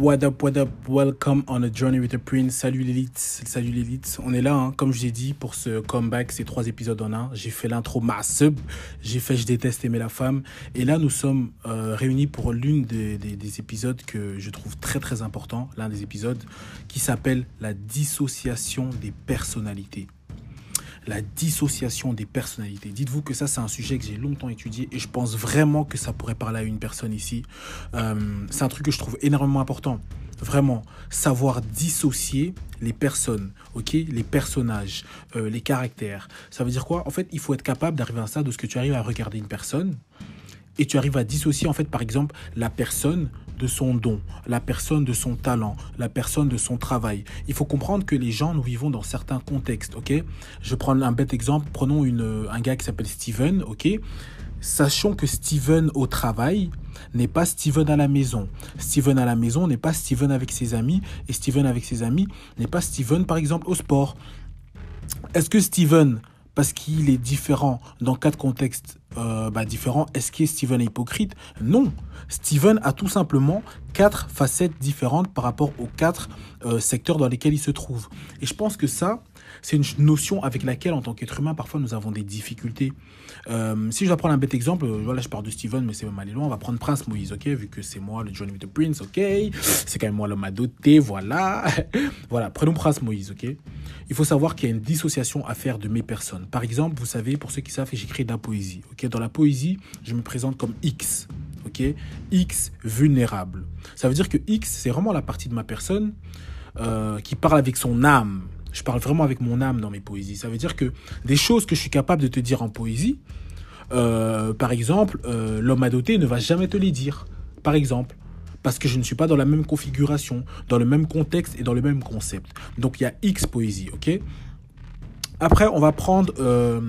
What up, what up, welcome on a journey with a prince. Salut l'élite, salut l'élite. On est là, hein, comme je l'ai dit, pour ce comeback, ces trois épisodes en un. J'ai fait l'intro ma sub, j'ai fait Je déteste aimer la femme. Et là, nous sommes euh, réunis pour l'une des, des, des épisodes que je trouve très très important, l'un des épisodes qui s'appelle La dissociation des personnalités la dissociation des personnalités. Dites-vous que ça, c'est un sujet que j'ai longtemps étudié et je pense vraiment que ça pourrait parler à une personne ici. Euh, c'est un truc que je trouve énormément important. Vraiment, savoir dissocier les personnes, ok, les personnages, euh, les caractères. Ça veut dire quoi? En fait, il faut être capable d'arriver à ça de ce que tu arrives à regarder une personne et tu arrives à dissocier en fait par exemple la personne de son don, la personne de son talent, la personne de son travail. Il faut comprendre que les gens, nous vivons dans certains contextes, ok? Je prends un bête exemple, prenons une, un gars qui s'appelle Steven, ok? Sachons que Steven au travail n'est pas Steven à la maison. Steven à la maison n'est pas Steven avec ses amis, et Steven avec ses amis n'est pas Steven par exemple au sport. Est-ce que Steven parce qu'il est différent dans quatre contextes euh, bah, différents, est-ce que Steven est hypocrite? Non. Steven a tout simplement quatre facettes différentes par rapport aux quatre euh, secteurs dans lesquels il se trouve. Et je pense que ça, c'est une notion avec laquelle, en tant qu'être humain, parfois nous avons des difficultés. Euh, si je dois prendre un bête exemple, voilà, je parle de Steven, mais c'est même aller loin. On va prendre Prince Moïse, ok Vu que c'est moi, le Johnny with the Prince, ok C'est quand même moi l'homme à doter, voilà. voilà, prenons Prince Moïse, ok Il faut savoir qu'il y a une dissociation à faire de mes personnes. Par exemple, vous savez, pour ceux qui savent, j'écris de la poésie, ok Dans la poésie, je me présente comme X, ok X vulnérable. Ça veut dire que X, c'est vraiment la partie de ma personne euh, qui parle avec son âme, je parle vraiment avec mon âme dans mes poésies. Ça veut dire que des choses que je suis capable de te dire en poésie, euh, par exemple, euh, l'homme à doter ne va jamais te les dire. Par exemple. Parce que je ne suis pas dans la même configuration, dans le même contexte et dans le même concept. Donc il y a X poésie, ok? Après, on va prendre... Euh,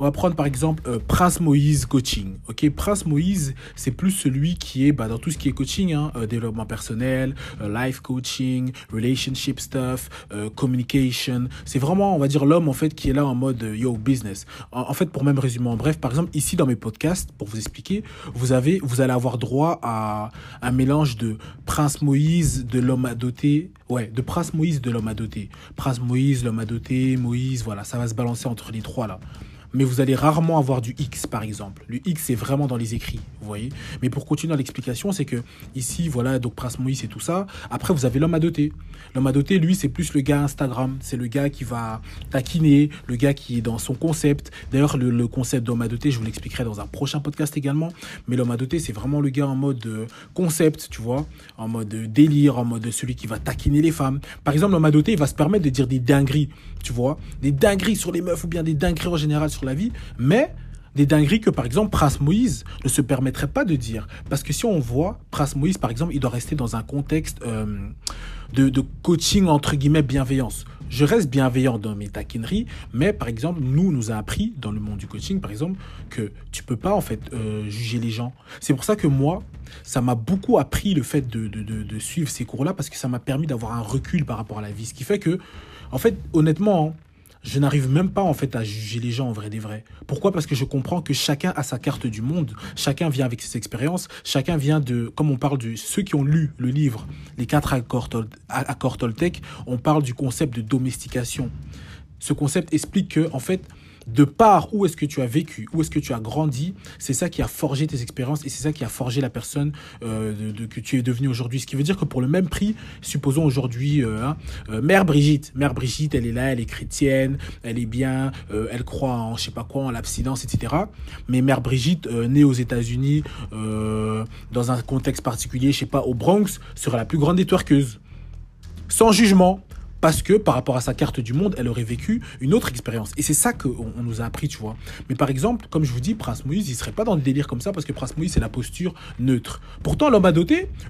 on va prendre par exemple euh, Prince Moïse Coaching. Ok, Prince Moïse, c'est plus celui qui est bah, dans tout ce qui est coaching, hein, euh, développement personnel, euh, life coaching, relationship stuff, communication. C'est vraiment, on va dire, l'homme en fait qui est là en mode yo business. En, fait, pour même résumer en bref, par exemple ici dans mes podcasts, pour vous expliquer, vous avez, vous allez avoir droit à un mélange de Prince Moïse, de l'homme à doter, ouais, de Prince Moïse, de l'homme à Prince Moïse, l'homme à Moïse, voilà, ça va se balancer entre les trois là mais vous allez rarement avoir du X, par exemple. Le X, c'est vraiment dans les écrits, vous voyez. Mais pour continuer l'explication, c'est que ici, voilà, donc Prince Moïse et tout ça. Après, vous avez l'homme à doter. L'homme à doter, lui, c'est plus le gars Instagram. C'est le gars qui va taquiner, le gars qui est dans son concept. D'ailleurs, le, concept d'homme à doter, je vous l'expliquerai dans un prochain podcast également. Mais l'homme à doter, c'est vraiment le gars en mode euh, concept, tu vois, en mode euh, délire, en mode celui qui va taquiner les femmes. Par exemple, l'homme à doter, il va se permettre de dire des dingueries, tu vois, des dingueries sur les meufs ou bien des dingueries en général sur la vie, mais des dingueries que, par exemple, Prince Moïse ne se permettrait pas de dire. Parce que si on voit, Prince Moïse, par exemple, il doit rester dans un contexte euh, de, coaching, entre guillemets, bienveillance. Je reste bienveillant dans mes taquineries, mais par exemple, nous, nous a appris dans le monde du coaching, par exemple, que tu peux pas, en fait, euh, juger les gens. C'est pour ça que moi, ça m'a beaucoup appris le fait de suivre ces cours-là, parce que ça m'a permis d'avoir un recul par rapport à la vie. Ce qui fait que, en fait, honnêtement, hein, je n'arrive même pas en fait à juger les gens en vrai des vrais. Pourquoi? Parce que je comprends que chacun a sa carte du monde, chacun vient avec ses expériences, chacun vient de, comme on parle de ceux qui ont lu le livre, les quatre accords, accords Toltec, on parle du concept de domestication. Ce concept explique que en fait de part où est-ce que tu as vécu, où est-ce que tu as grandi, c'est ça qui a forgé tes expériences et c'est ça qui a forgé la personne euh, que tu es devenu aujourd'hui. Ce qui veut dire que pour le même prix, supposons aujourd'hui, euh, hein, euh, Mère Brigitte, Mère Brigitte, elle est là, elle est chrétienne, elle est bien, elle croit en je sais pas quoi, en l'abstinence, etc. Mais Mère Brigitte, née aux États-Unis, dans un contexte particulier, je sais pas, au Bronx, sera la plus grande des Sans jugement, parce que par rapport à sa carte du monde, elle aurait vécu une autre expérience. Et c'est ça qu'on on nous a appris, tu vois. Mais par exemple, comme je vous dis, Prince Moïse, il serait pas dans le délire comme ça parce que Prince Moïse, c'est la posture neutre. Pourtant, l'homme à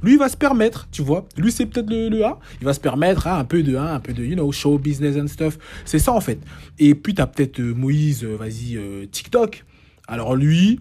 lui, il va se permettre, tu vois. Lui, c'est peut-être le, A. Il va se permettre hein, un peu de un peu de, you know, show business and stuff. C'est ça, en fait. Et puis, tu as peut-être euh, Moïse, euh, vas-y, euh, TikTok. Alors lui,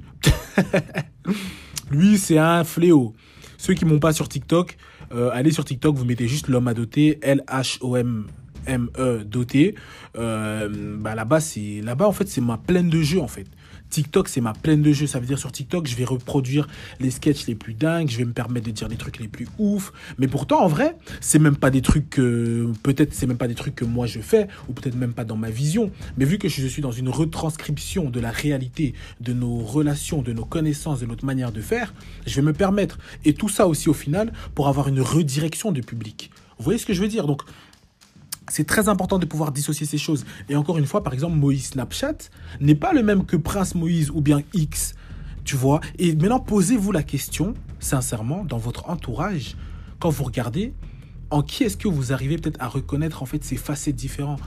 lui, c'est un fléau. Ceux qui m'ont pas sur TikTok, euh, allez sur TikTok, vous mettez juste l'homme à doter, L-H-O-M. M-E doté, euh, bah là-bas, c'est, là-bas, en fait, c'est ma pleine de jeux, en fait. TikTok, c'est ma plaine de jeu. Ça veut dire sur TikTok, je vais reproduire les sketchs les plus dingues, je vais me permettre de dire les trucs les plus ouf. Mais pourtant, en vrai, c'est même pas des trucs que, peut-être, c'est même pas des trucs que moi je fais, ou peut-être même pas dans ma vision. Mais vu que je suis dans une retranscription de la réalité, de nos relations, de nos connaissances, de notre manière de faire, je vais me permettre. Et tout ça aussi, au final, pour avoir une redirection du public. Vous voyez ce que je veux dire? Donc, c'est très important de pouvoir dissocier ces choses. Et encore une fois, par exemple, Moïse Snapchat n'est pas le même que Prince Moïse ou bien X. Tu vois Et maintenant, posez-vous la question, sincèrement, dans votre entourage, quand vous regardez, en qui est-ce que vous arrivez peut-être à reconnaître en fait ces facettes différentes?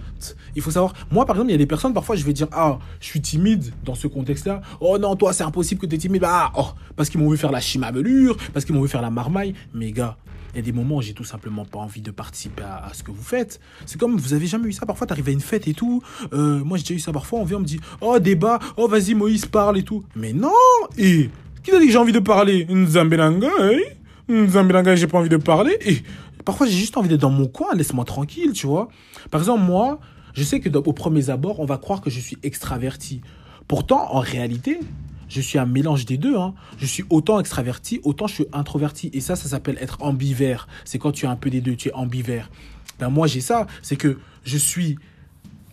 Il faut savoir, moi par exemple, il y a des personnes, parfois je vais dire, ah, je suis timide dans ce contexte-là. Oh non, toi c'est impossible que tu es timide. Ah, oh, parce qu'ils m'ont vu faire la chimabelure, parce qu'ils m'ont vu faire la marmaille. Mais gars, il y a des moments où j'ai tout simplement pas envie de participer à, ce que vous faites. C'est comme, vous avez jamais eu ça? Parfois, t'arrives à une fête et tout. Euh, moi j'ai déjà eu ça parfois, on vient, on me dit, oh débat, oh vas-y Moïse parle et tout. Mais non Et qui t'a dit que j'ai envie de parler? Nzambelanga, hein? Nzambelanga, j'ai pas envie de parler. Et parfois j'ai juste envie d'être dans mon coin, laisse-moi tranquille, tu vois. Par exemple, moi, je sais que au premier abord, on va croire que je suis extraverti. Pourtant, en réalité, je suis un mélange des deux. Hein. Je suis autant extraverti, autant je suis introverti. Et ça, ça s'appelle être ambivert. C'est quand tu as un peu des deux, tu es ambivert. Ben moi, j'ai ça. C'est que je suis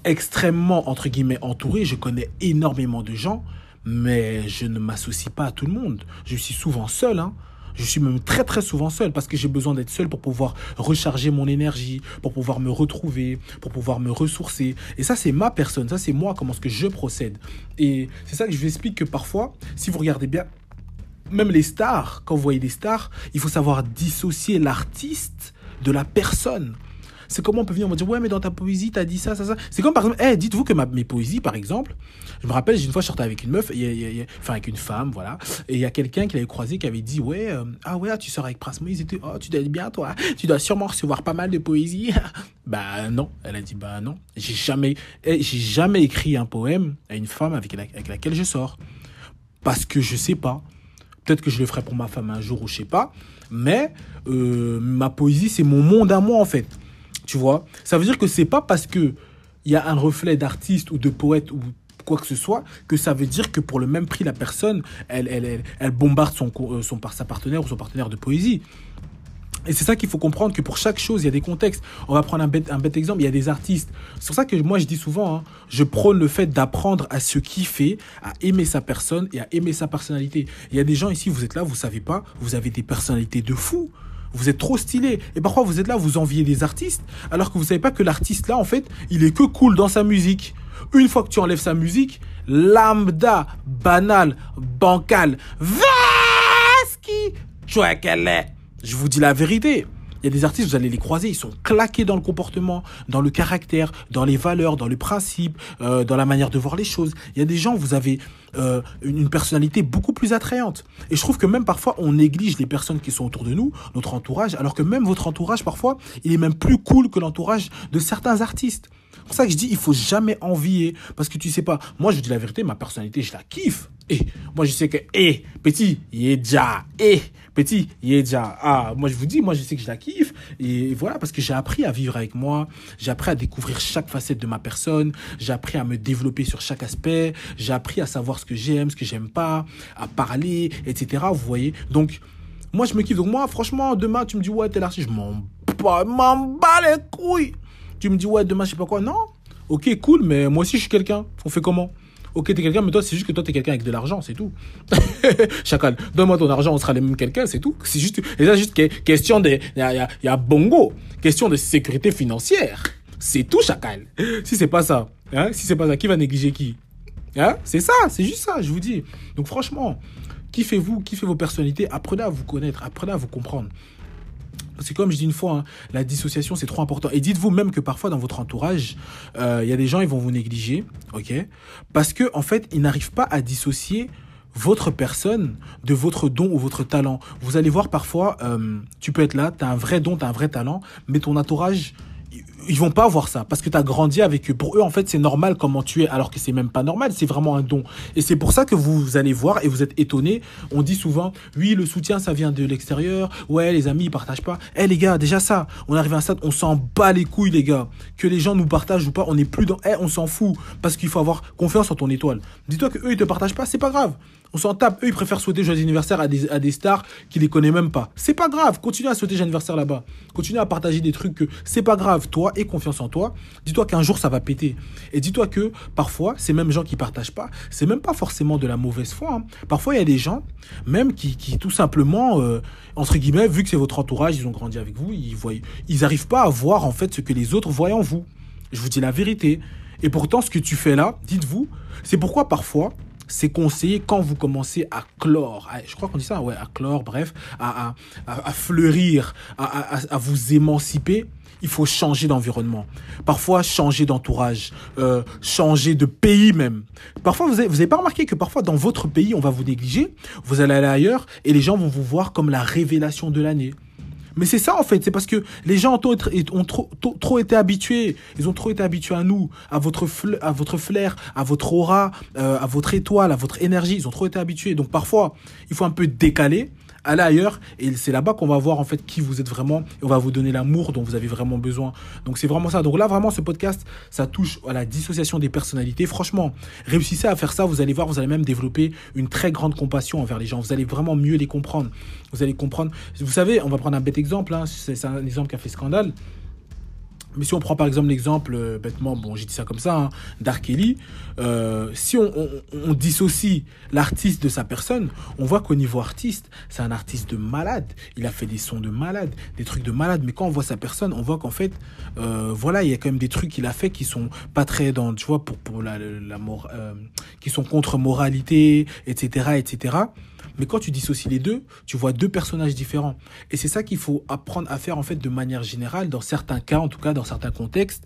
extrêmement, entre guillemets, entouré. Je connais énormément de gens, mais je ne m'associe pas à tout le monde. Je suis souvent seul. Hein. Je suis même très très souvent seul parce que j'ai besoin d'être seul pour pouvoir recharger mon énergie, pour pouvoir me retrouver, pour pouvoir me ressourcer. Et ça, c'est ma personne, ça, c'est moi, comment est-ce que je procède. Et c'est ça que je vous explique que parfois, si vous regardez bien, même les stars, quand vous voyez des stars, il faut savoir dissocier l'artiste de la personne. C'est comment on peut venir me dire, ouais, mais dans ta poésie, t'as dit ça, ça, ça. C'est comme par exemple, hey, dites-vous que mes poésies, par exemple, je me rappelle, une fois, je sortais avec une meuf, enfin, avec une femme, voilà. Et il y a quelqu'un qui l'avait croisé qui avait dit, ouais, euh, ah ouais, tu sors avec Prince Moïse et oh, tu dois être bien, toi. Tu dois sûrement recevoir pas mal de poésie. bah, non. Elle a dit, bah, non. J'ai jamais, eh, j'ai jamais écrit un poème à une femme avec, avec laquelle je sors. Parce que je sais pas. Peut-être que je le ferai pour ma femme un jour ou je sais pas. Mais euh, ma poésie, c'est mon monde à moi, en fait. Tu vois? Ça veut dire que c'est pas parce que il y a un reflet d'artiste ou de poète ou quoi que ce soit, que ça veut dire que pour le même prix, la personne, elle, elle, elle, bombarde son, euh, son, sa partenaire ou son partenaire de poésie. Et c'est ça qu'il faut comprendre, que pour chaque chose, il y a des contextes. On va prendre un bête, un bête exemple, il y a des artistes. C'est pour ça que moi, je dis souvent, hein, je prône le fait d'apprendre à se kiffer, à aimer sa personne et à aimer sa personnalité. Il y a des gens ici, vous êtes là, vous savez pas, vous avez des personnalités de fou. Vous êtes trop stylé. Et parfois, vous êtes là, vous enviez des artistes, alors que vous savez pas que l'artiste là, en fait, il est que cool dans sa musique. Une fois que tu enlèves sa musique, lambda, banal, bancal, vasqui, tu vois qu'elle est. Je vous dis la vérité. Il y a des artistes, vous allez les croiser, ils sont claqués dans le comportement, dans le caractère, dans les valeurs, dans le principe, euh, dans la manière de voir les choses. Il y a des gens, vous avez euh, une personnalité beaucoup plus attrayante. Et je trouve que même parfois, on néglige les personnes qui sont autour de nous, notre entourage, alors que même votre entourage, parfois, il est même plus cool que l'entourage de certains artistes. C'est pour ça que je dis, il faut jamais envier. Parce que tu sais pas, moi je dis la vérité, ma personnalité, je la kiffe. Et moi je sais que, eh, petit, il est déjà, eh, petit, il est déjà, ah, moi je vous dis, moi je sais que je la kiffe. Et voilà, parce que j'ai appris à vivre avec moi, j'ai appris à découvrir chaque facette de ma personne, j'ai appris à me développer sur chaque aspect, j'ai appris à savoir ce que j'aime, ce que j'aime pas, à parler, etc. Vous voyez Donc, moi je me kiffe. Donc moi, franchement, demain, tu me dis, ouais, t'es l'artiste, je m'en bats les couilles. Tu me dis, ouais, demain, je sais pas quoi. Non. Ok, cool, mais moi aussi, je suis quelqu'un. On fait comment? Ok, t'es quelqu'un, mais toi, c'est juste que toi, t'es quelqu'un avec de l'argent, c'est tout. Chacal, donne-moi ton argent, on sera les mêmes quelqu'un, c'est tout. C'est juste, et ça, juste question de, il y a, y a, bongo. Question de sécurité financière. C'est tout, Chacal. Si c'est pas ça, hein, si c'est pas ça, qui va négliger qui? Hein? C'est ça, c'est juste ça, je vous dis. Donc, franchement, kiffez-vous, kiffez vos personnalités, apprenez à vous connaître, apprenez à vous comprendre. C'est comme je dis une fois, hein, la dissociation c'est trop important. Et dites-vous même que parfois dans votre entourage, euh, il y a des gens ils vont vous négliger, ok? Parce que en fait ils n'arrivent pas à dissocier votre personne de votre don ou votre talent. Vous allez voir parfois, euh, tu peux être là, tu as un vrai don, tu as un vrai talent, mais ton entourage ils vont pas voir ça parce que tu as grandi avec eux. Pour eux, en fait, c'est normal comment tu es, alors que c'est même pas normal, c'est vraiment un don. Et c'est pour ça que vous allez voir et vous êtes étonnés. On dit souvent, oui, le soutien, ça vient de l'extérieur. Ouais, les amis, ils partagent pas. Eh, les gars, déjà ça, on arrive à un stade, on s'en bat les couilles, les gars. Que les gens nous partagent ou pas, on n'est plus dans, eh, on s'en fout. Parce qu'il faut avoir confiance en ton étoile. Dis-toi que eux, ils te partagent pas, c'est pas grave. On s'en tape. Eux, ils préfèrent souhaiter joyeux anniversaire à des, à des stars qui les connaissent même pas. C'est pas grave. Continue à souhaiter joyeux anniversaire là-bas. Continue à partager des trucs que c'est pas grave. Toi, aie confiance en toi. Dis-toi qu'un jour, ça va péter. Et dis-toi que parfois, ces mêmes gens qui partagent pas, c'est même pas forcément de la mauvaise foi. hein. Parfois, il y a des gens, même qui, qui tout simplement, euh, entre guillemets, vu que c'est votre entourage, ils ont grandi avec vous, ils voient, ils arrivent pas à voir en fait ce que les autres voient en vous. Je vous dis la vérité. Et pourtant, ce que tu fais là, dites-vous, c'est pourquoi parfois, c'est conseillé quand vous commencez à clore, je crois qu'on dit ça, ouais, à clore, bref, à, à, à- fleurir, à, vous émanciper. Il faut changer d'environnement. Parfois, changer d'entourage, euh, changer de pays même. Parfois, vous avez, vous avez pas remarqué que parfois, dans votre pays, on va vous négliger. Vous allez aller ailleurs et les gens vont vous voir comme la révélation de l'année. Mais c'est ça en fait, c'est parce que les gens ont, trop, été habitués, ils ont trop été habitués à nous, à votre, à votre flair, à votre aura, euh, à votre étoile, à votre énergie, ils ont trop été habitués. Donc parfois, il faut un peu décaler, aller ailleurs, et c'est là-bas qu'on va voir en fait qui vous êtes vraiment, et on va vous donner l'amour dont vous avez vraiment besoin. Donc c'est vraiment ça. Donc là, vraiment, ce podcast, ça touche à la dissociation des personnalités. Franchement, réussissez à faire ça, vous allez voir, vous allez même développer une très grande compassion envers les gens. Vous allez vraiment mieux les comprendre. Vous allez comprendre. Vous savez, on va prendre un bête exemple. hein. C'est un exemple qui a fait scandale. Mais si on prend par exemple l'exemple, euh, bêtement, bon, j'ai dit ça comme ça, hein, d'R. Kelly, euh, si on, dissocie l'artiste de sa personne, on voit qu'au niveau artiste, c'est un artiste de malade. Il a fait des sons de malade, des trucs de malade. Mais quand on voit sa personne, on voit qu'en fait, euh, voilà, il y a quand même des trucs qu'il a fait qui sont pas très dans, tu vois, pour, pour la, la euh, qui sont contre moralité, etc., etc. Mais quand tu dissocies les deux, tu vois deux personnages différents. Et c'est ça qu'il faut apprendre à faire en fait de manière générale, dans certains cas, en tout cas dans certains contextes,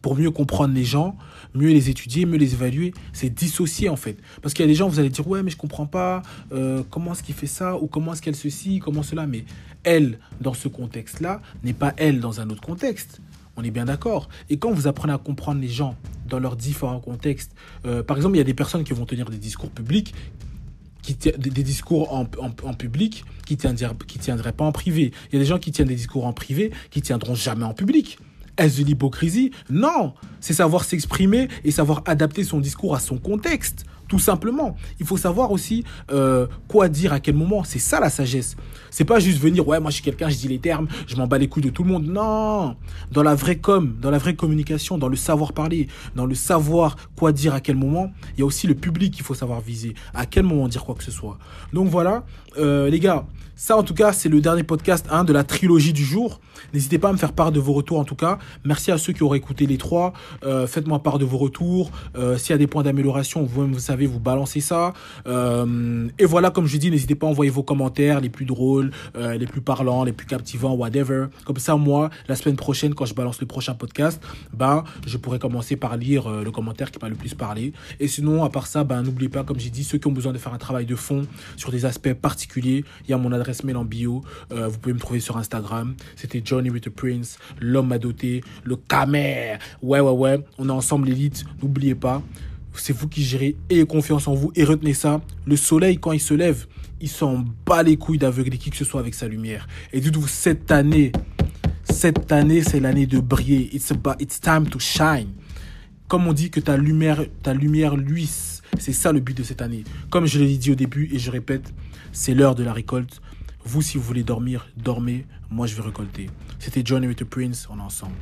pour mieux comprendre les gens, mieux les étudier, mieux les évaluer. C'est dissocier en fait. Parce qu'il y a des gens, vous allez dire ouais mais je comprends pas euh, comment est-ce qu'il fait ça ou comment est-ce qu'elle ceci, comment cela. Mais elle dans ce contexte-là n'est pas elle dans un autre contexte. On est bien d'accord. Et quand vous apprenez à comprendre les gens dans leurs différents contextes, euh, par exemple, il y a des personnes qui vont tenir des discours publics qui des, discours en, public qui tiendraient, tiendraient pas en privé. Il y a des gens qui tiennent des discours en privé qui tiendront jamais en public. Est-ce de l'hypocrisie? Non, c'est savoir s'exprimer et savoir adapter son discours à son contexte, tout simplement. Il faut savoir aussi euh, quoi dire à quel moment. C'est ça la sagesse. C'est pas juste venir, ouais, moi je suis quelqu'un, je dis les termes, je m'en bats les couilles de tout le monde. Non, dans la vraie com, dans la vraie communication, dans le savoir parler, dans le savoir quoi dire à quel moment, il y a aussi le public qu'il faut savoir viser. À quel moment dire quoi que ce soit. Donc voilà, euh, les gars, ça en tout cas c'est le dernier podcast hein, de la trilogie du jour. N'hésitez pas à me faire part de vos retours en tout cas. Merci à ceux qui auraient écouté les trois. Euh, Faites-moi part de vos retours. S'il y a des points d'amélioration, vous-même vous savez, vous balancez ça. Euh, et voilà, comme je dis, n'hésitez pas à envoyer vos commentaires les plus drôles, euh, les plus parlants, les plus captivants, whatever. Comme ça, moi, la semaine prochaine, quand je balance le prochain podcast, ben, je pourrais commencer par lire euh, le commentaire qui m'a le plus parlé. Et sinon, à part ça, ben, n'oubliez pas, comme j'ai dit, ceux qui ont besoin de faire un travail de fond sur des aspects particuliers, il y a mon adresse mail en bio. Vous pouvez me trouver sur Instagram. C'était Johnny with the Prince, l'homme à doter, le camer. Ouais, ouais, ouais. On est ensemble, l'élite. N'oubliez pas. C'est vous qui gérez. Ayez confiance en vous et retenez ça. Le soleil, quand il se lève, il s'en bat les couilles d'aveugler qui que ce soit avec sa lumière. Et dites-vous, cette année, cette année, c'est l'année de briller. It's, time to shine. Comme on dit que ta lumière, ta lumière luise. C'est ça le but de cette année. Comme je l'ai dit au début et je répète, c'est l'heure de la récolte. Vous, si vous voulez dormir, dormez. Moi, je vais récolter. C'était Johnny with the Prince. On est ensemble.